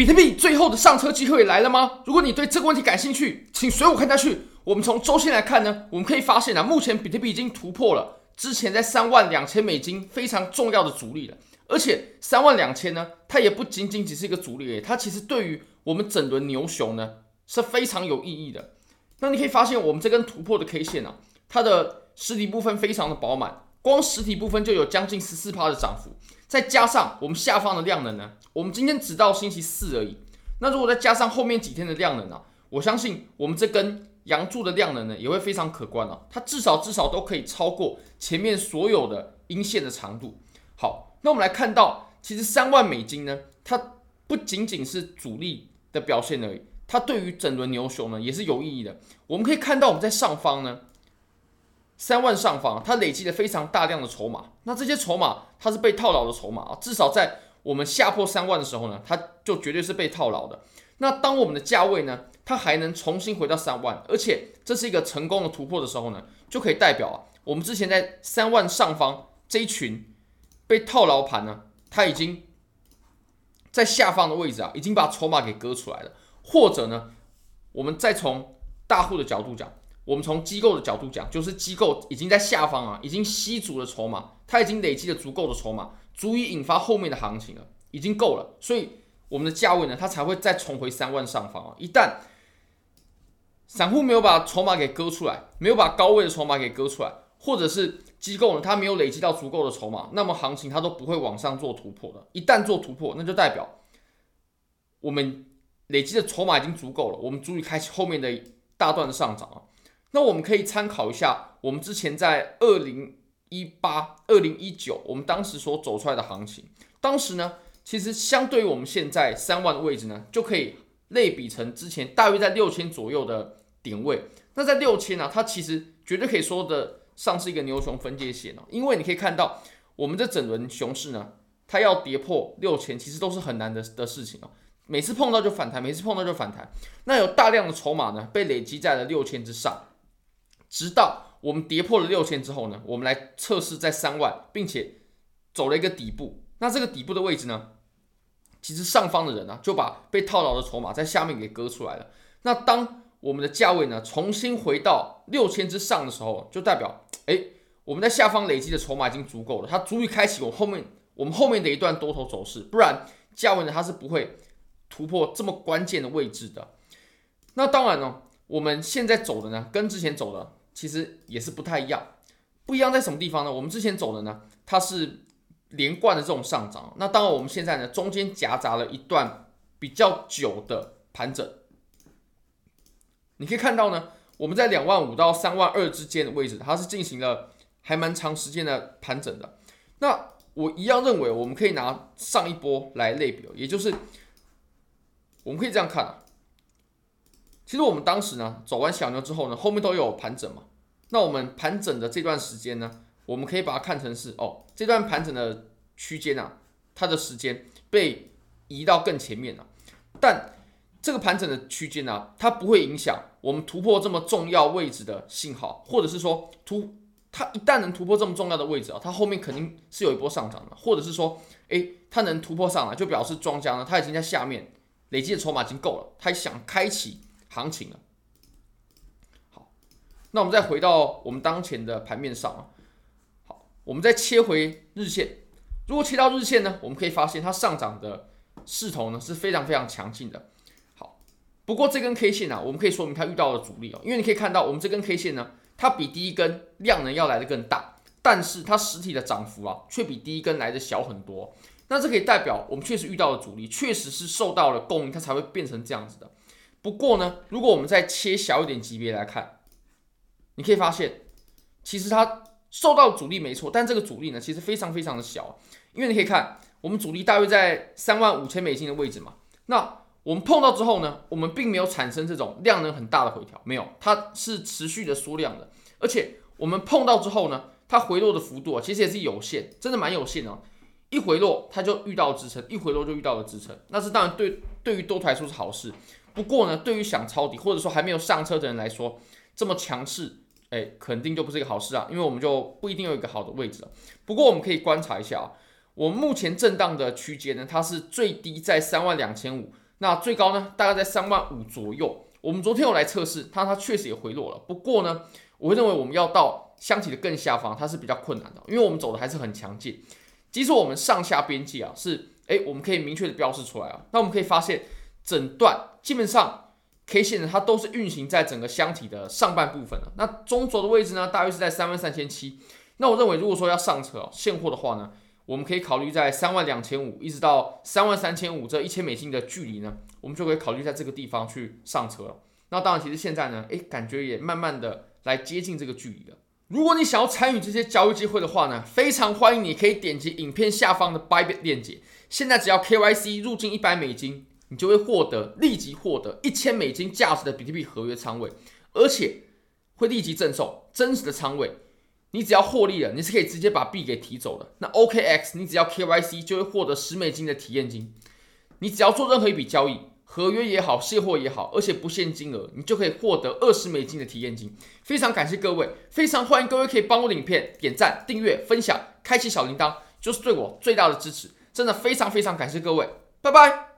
比特币最后的上车机会来了吗？如果你对这个问题感兴趣，请随我看下去。我们从周线来看呢，我们可以发现啊，目前比特币已经突破了之前在三万两千美金非常重要的阻力了。而且三万两千呢，它也不仅仅只是一个阻力，它其实对于我们整轮牛熊呢是非常有意义的。那你可以发现，我们这根突破的 K 线啊，它的实体部分非常的饱满，光实体部分就有将近十四趴的涨幅，再加上我们下方的量能呢，我们今天只到星期四而已。那如果再加上后面几天的量能啊，我相信我们这根阳柱的量能呢也会非常可观啊，它至少至少都可以超过前面所有的阴线的长度。好，那我们来看到，其实三万美金呢，它不仅仅是主力的表现而已。它对于整轮牛熊呢也是有意义的。我们可以看到，我们在上方呢，三万上方，它累积了非常大量的筹码。那这些筹码它是被套牢的筹码啊，至少在我们下破三万的时候呢，它就绝对是被套牢的。那当我们的价位呢，它还能重新回到三万，而且这是一个成功的突破的时候呢，就可以代表啊，我们之前在三万上方这一群被套牢盘呢，它已经在下方的位置啊，已经把筹码给割出来了。或者呢，我们再从大户的角度讲，我们从机构的角度讲，就是机构已经在下方啊，已经吸足了筹码，它已经累积了足够的筹码，足以引发后面的行情了，已经够了，所以我们的价位呢，它才会再重回三万上方啊。一旦散户没有把筹码给割出来，没有把高位的筹码给割出来，或者是机构呢，它没有累积到足够的筹码，那么行情它都不会往上做突破的。一旦做突破，那就代表我们。累积的筹码已经足够了，我们足以开启后面的大段的上涨啊。那我们可以参考一下我们之前在二零一八、二零一九，我们当时所走出来的行情。当时呢，其实相对于我们现在三万的位置呢，就可以类比成之前大约在六千左右的点位。那在六千啊，它其实绝对可以说得上是一个牛熊分界线哦，因为你可以看到我们这整轮熊市呢，它要跌破六千，其实都是很难的的事情哦。每次碰到就反弹，每次碰到就反弹。那有大量的筹码呢，被累积在了六千之上，直到我们跌破了六千之后呢，我们来测试在三万，并且走了一个底部。那这个底部的位置呢，其实上方的人呢，就把被套牢的筹码在下面给割出来了。那当我们的价位呢，重新回到六千之上的时候，就代表，哎，我们在下方累积的筹码已经足够了，它足以开启我后面我们后面的一段多头走势。不然价位呢，它是不会。突破这么关键的位置的，那当然呢，我们现在走的呢，跟之前走的其实也是不太一样。不一样在什么地方呢？我们之前走的呢，它是连贯的这种上涨。那当然，我们现在呢，中间夹杂了一段比较久的盘整。你可以看到呢，我们在两万五到三万二之间的位置，它是进行了还蛮长时间的盘整的。那我一样认为，我们可以拿上一波来类比，也就是。我们可以这样看啊，其实我们当时呢走完小牛之后呢，后面都有盘整嘛。那我们盘整的这段时间呢，我们可以把它看成是哦，这段盘整的区间啊，它的时间被移到更前面了。但这个盘整的区间呢，它不会影响我们突破这么重要位置的信号，或者是说突它一旦能突破这么重要的位置啊，它后面肯定是有一波上涨的，或者是说，诶，它能突破上来，就表示庄家呢，它已经在下面。累积的筹码已经够了，他想开启行情了。好，那我们再回到我们当前的盘面上啊。好，我们再切回日线。如果切到日线呢，我们可以发现它上涨的势头呢是非常非常强劲的。好，不过这根 K 线啊，我们可以说明它遇到了阻力哦，因为你可以看到我们这根 K 线呢，它比第一根量能要来的更大，但是它实体的涨幅啊，却比第一根来的小很多。那这可以代表我们确实遇到了阻力，确实是受到了供应，它才会变成这样子的。不过呢，如果我们再切小一点级别来看，你可以发现，其实它受到阻力没错，但这个阻力呢，其实非常非常的小。因为你可以看，我们阻力大约在三万五千美金的位置嘛。那我们碰到之后呢，我们并没有产生这种量能很大的回调，没有，它是持续的缩量的。而且我们碰到之后呢，它回落的幅度啊，其实也是有限，真的蛮有限的。一回落，它就遇到支撑；一回落就遇到了支撑。那是当然对对于多头来说是好事。不过呢，对于想抄底或者说还没有上车的人来说，这么强势，哎，肯定就不是一个好事啊。因为我们就不一定有一个好的位置了。不过我们可以观察一下啊，我们目前震荡的区间呢，它是最低在三万两千五，那最高呢大概在三万五左右。我们昨天有来测试，它它确实也回落了。不过呢，我会认为我们要到箱体的更下方，它是比较困难的，因为我们走的还是很强劲。即使我们上下边际啊是，诶，我们可以明确的标示出来啊。那我们可以发现，整段基本上 K 线呢，它都是运行在整个箱体的上半部分的。那中轴的位置呢，大约是在三万三千七。那我认为，如果说要上车哦，现货的话呢，我们可以考虑在三万两千五一直到三万三千五这一千美金的距离呢。我们就可以考虑在这个地方去上车了。那当然，其实现在呢，诶，感觉也慢慢的来接近这个距离了。如果你想要参与这些交易机会的话呢，非常欢迎你可以点击影片下方的 Bybit 链接。现在只要 KYC 入金一百美金，你就会获得立即获得一千美金价值的比特币合约仓位，而且会立即赠送真实的仓位。你只要获利了，你是可以直接把币给提走的。那 OKX 你只要 KYC 就会获得十美金的体验金。你只要做任何一笔交易，合约也好，卸货也好，而且不限金额，你就可以获得二十美金的体验金。非常感谢各位，非常欢迎各位可以帮我影片点赞、订阅、分享、开启小铃铛，就是对我最大的支持。真的非常非常感谢各位，拜拜。